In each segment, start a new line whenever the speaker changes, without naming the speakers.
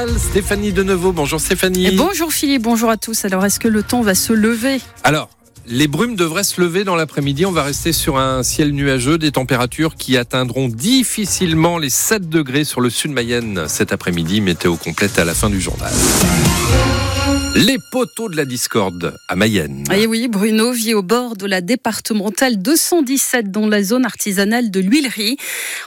journal, Stéphanie Deneveau. Bonjour Stéphanie.
Et bonjour Philippe, bonjour à tous. Alors est-ce que le temps va se lever?
Alors, les brumes devraient se lever dans l'après-midi. On va rester sur un ciel nuageux, des températures qui atteindront difficilement les 7 degrés sur le sud Mayenne cet après-midi. Météo complète à la fin du journal. Les poteaux de la discorde à Mayenne.
Et eh oui, Bruno vit au bord de la départementale 217 dans la zone artisanale de l'huilerie.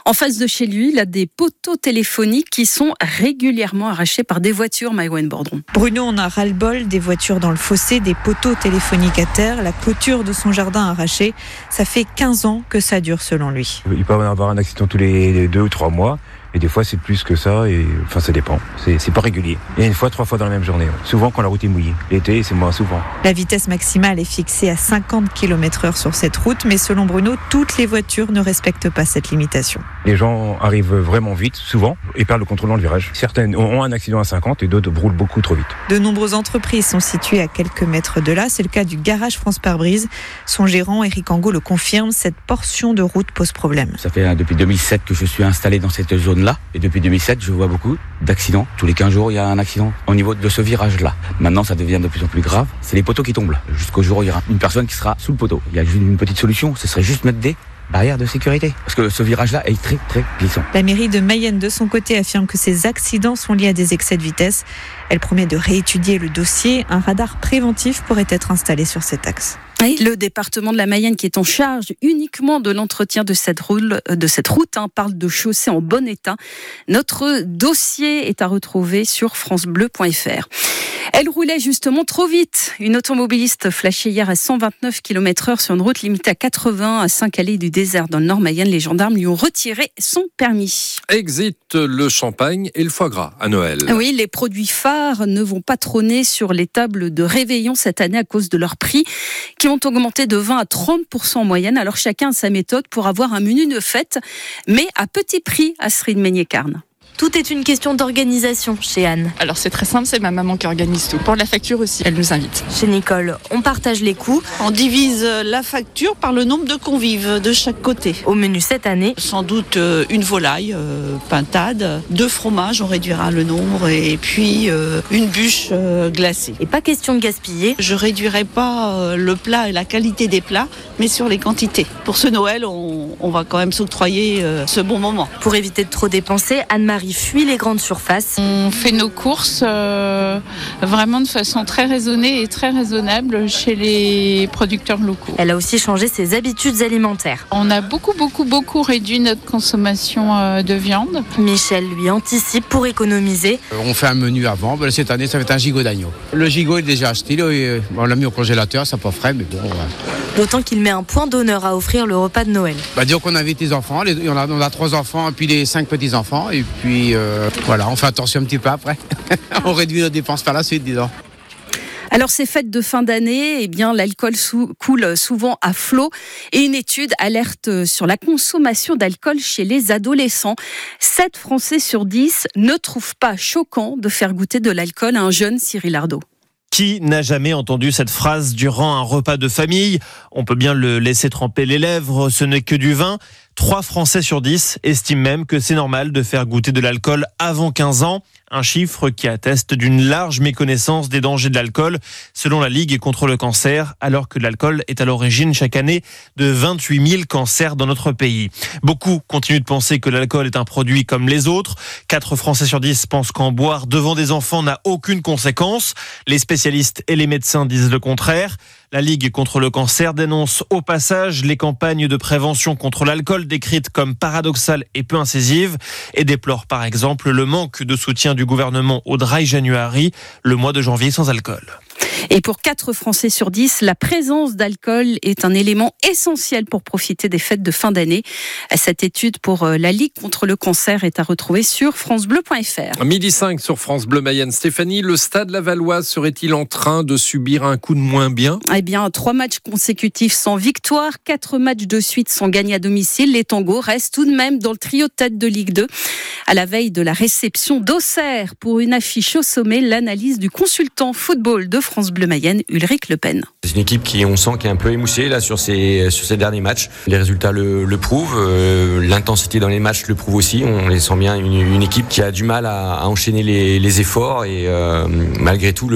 En face de chez lui, il a des poteaux téléphoniques qui sont régulièrement arrachés par des voitures, Maïwen Bordron.
Bruno en a ras-le-bol, des voitures dans le fossé, des poteaux téléphoniques à terre, la clôture de son jardin arrachée. Ça fait 15 ans que ça dure selon lui.
Il peut avoir un accident tous les deux ou trois mois. Et des fois, c'est plus que ça. Et enfin, ça dépend. C'est pas régulier. Et une fois, trois fois dans la même journée. Souvent quand la route est mouillée. L'été, c'est moins souvent.
La vitesse maximale est fixée à 50 km/h sur cette route, mais selon Bruno, toutes les voitures ne respectent pas cette limitation.
Les gens arrivent vraiment vite, souvent, et perdent le contrôle dans le virage. Certaines ont un accident à 50 et d'autres roulent beaucoup trop vite.
De nombreuses entreprises sont situées à quelques mètres de là. C'est le cas du garage France Pare-Brise. Son gérant, Eric Angot, le confirme. Cette portion de route pose problème.
Ça fait hein, depuis 2007 que je suis installé dans cette zone Et depuis 2007, je vois beaucoup d'accidents. Tous les 15 jours, il y a un accident au niveau de ce virage-là. Maintenant, ça devient de plus en plus grave. C'est les poteaux qui tombent. Jusqu'au jour où il y aura une personne qui sera sous le poteau. Il y a une petite solution, ce serait juste mettre des barrières de sécurité. Parce que ce virage-là est très très glissant.
La mairie de Mayenne, de son côté, affirme que ces accidents sont liés à des excès de vitesse. Elle promet de réétudier le dossier. Un radar préventif pourrait être installé sur cet axe.
Le département de la Mayenne qui est en charge uniquement de l'entretien de cette, de cette route hein, parle de chaussée en bon état. Notre dossier est à retrouver sur francebleu.fr. Elle roulait justement trop vite. Une automobiliste flashée hier à 129 km heure sur une route limitée à 80 à Saint-Calais du désert dans le Nord Mayenne. Les gendarmes lui ont retiré son permis.
Exit le champagne et le foie gras à Noël.
Oui, les produits phares ne vont pas trôner sur les tables de réveillon cette année à cause de leur prix qui ont augmenté de 20 à 30% en moyenne. Alors chacun a sa méthode pour avoir un menu de fête, mais à petit prix à Srid Ménier-Carne.
Tout est une question d'organisation chez Anne.
Alors c'est très simple, c'est ma maman qui organise tout. Pour la facture aussi, elle nous invite.
Chez Nicole, on partage les coûts.
On divise la facture par le nombre de convives de chaque côté.
Au menu cette année,
sans doute euh, une volaille euh, pintade, deux fromages, on réduira le nombre, et puis euh, une bûche glacée.
Et pas question de gaspiller.
Je réduirai pas le plat et la qualité des plats, mais sur les quantités. Pour ce Noël, on, on va quand même s'octroyer ce bon moment.
Pour éviter de trop dépenser, Anne-Marie fuit les grandes surfaces.
On fait nos courses euh, vraiment de façon très raisonnée et très raisonnable chez les producteurs locaux.
Elle a aussi changé ses habitudes alimentaires.
On a beaucoup, beaucoup, beaucoup réduit notre consommation euh, de viande.
Michel lui anticipe pour économiser.
Euh, on fait un menu avant. Cette année, ça va être un gigot d'agneau. Le gigot est déjà acheté. On l'a mis au congélateur, ça pas frais, mais bon.
D'autant qu'il met un point d'honneur à offrir le repas de Noël.
Bah, dire qu'on invite les enfants. On a, on a trois enfants et puis les cinq petits-enfants. Et puis euh, voilà, on fait attention un petit peu après. on réduit nos dépenses par la suite, disons.
Alors ces fêtes de fin d'année, eh bien l'alcool coule souvent à flot et une étude alerte sur la consommation d'alcool chez les adolescents. 7 Français sur 10 ne trouvent pas choquant de faire goûter de l'alcool à un jeune Cyril Ardo.
Qui n'a jamais entendu cette phrase durant un repas de famille? On peut bien le laisser tremper les lèvres, ce n'est que du vin. 3 Français sur 10 estiment même que c'est normal de faire goûter de l'alcool avant 15 ans, un chiffre qui atteste d'une large méconnaissance des dangers de l'alcool selon la Ligue contre le cancer, alors que l'alcool est à l'origine chaque année de 28 000 cancers dans notre pays. Beaucoup continuent de penser que l'alcool est un produit comme les autres. 4 Français sur 10 pensent qu'en boire devant des enfants n'a aucune conséquence. Les spécialistes et les médecins disent le contraire. La Ligue contre le cancer dénonce au passage les campagnes de prévention contre l'alcool décrites comme paradoxales et peu incisives et déplore par exemple le manque de soutien du gouvernement au Dry January, le mois de janvier sans alcool.
Et pour 4 Français sur 10, la présence d'alcool est un élément essentiel pour profiter des fêtes de fin d'année. Cette étude pour euh, la Ligue contre le cancer est à retrouver sur francebleu.fr.
Midi 5 sur France Bleu Mayenne. Stéphanie, le stade Lavallois serait-il en train de subir un coup de moins bien?
Eh bien, trois matchs consécutifs sans victoire, quatre matchs de suite sans gagner à domicile. Les tangos restent tout de même dans le trio de tête de Ligue 2. À la veille de la réception d'Auxerre pour une affiche au sommet, l'analyse du consultant football de France France Bleu Mayenne, Ulrich Le Pen.
C'est une équipe qui, on sent, qui est un peu émoussée là sur ces sur ces derniers matchs. Les résultats le, le prouvent, euh, l'intensité dans les matchs le prouve aussi. On les sent bien une, équipe qui a du mal à, enchaîner les, efforts et euh, malgré tout,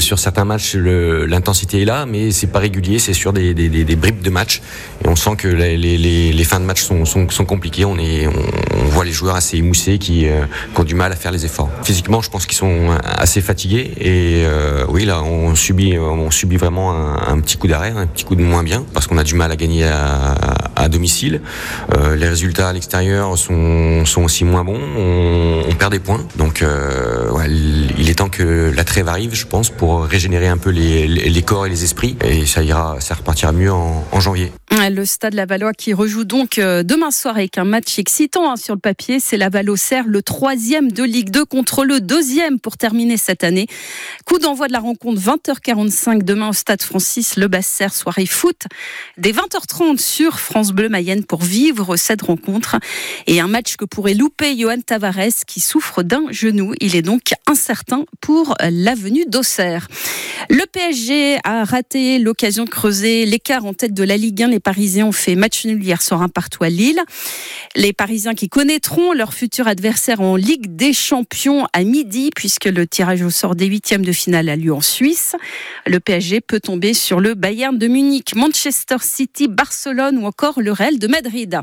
sur certains matchs, l'intensité est là, mais c'est pas régulier, c'est sur des, des, bribes de matchs. Et on sent que les, les, fins de match sont, sont, compliquées. On est, on, voit les joueurs assez émoussés qui, euh, qui, ont du mal à faire les efforts. Physiquement, je pense qu'ils sont assez fatigués et oui, là, on subit, on subit vraiment un, un petit coup d'arrêt, un petit coup de moins bien parce qu'on a du mal à gagner à, à domicile. Euh, les résultats à l'extérieur sont, aussi moins bons. On, perd des points. Donc, euh, il est temps que la trêve arrive, je pense, pour régénérer un peu les, corps et les esprits. Et ça ira, ça repartira mieux en, janvier.
Le Stade Lavallois qui rejoue donc euh, demain soir avec un match excitant hein, sur le papier. C'est Laval-Auxerre, le troisième de Ligue 2 contre le deuxième pour terminer cette année. Coup d'envoi de la rencontre 20h45 demain au Stade Francis Le Basser, soirée foot. Dès 20h30 sur France Bleu Mayenne pour vivre cette rencontre. Et un match que pourrait louper Johan Tavares qui souffre d'un genou. Il est donc incertain pour l'avenue d'Auxerre. Le PSG a raté l'occasion de creuser l'écart en tête de la Ligue 1. Les Parisiens ont fait match nul hier soir un partout à Lille. Les Parisiens qui connaîtront leur futur adversaire en Ligue des Champions à midi puisque le tirage au sort des huitièmes de finale a lieu en Suisse. Le PSG peut tomber sur le Bayern de Munich, Manchester City, Barcelone ou encore le Real de Madrid.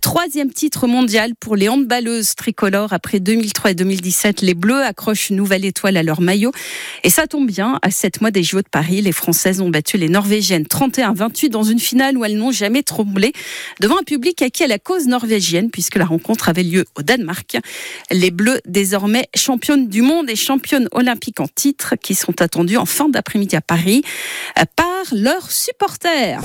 Troisième titre mondial pour les handballeuses tricolores après 2003 et 2017. Les Bleus accrochent une nouvelle étoile à leur maillot et ça tombe bien. À sept mois des JO de Paris, les Françaises ont battu les Norvégiennes 31-28 dans une finale où elles n'ont jamais tremblé devant un public acquis à la cause norvégienne puisque la rencontre avait lieu au Danemark. Les Bleus, désormais championnes du monde et championnes olympiques en titre, qui sont attendues en fin d'après-midi à Paris par leurs supporters.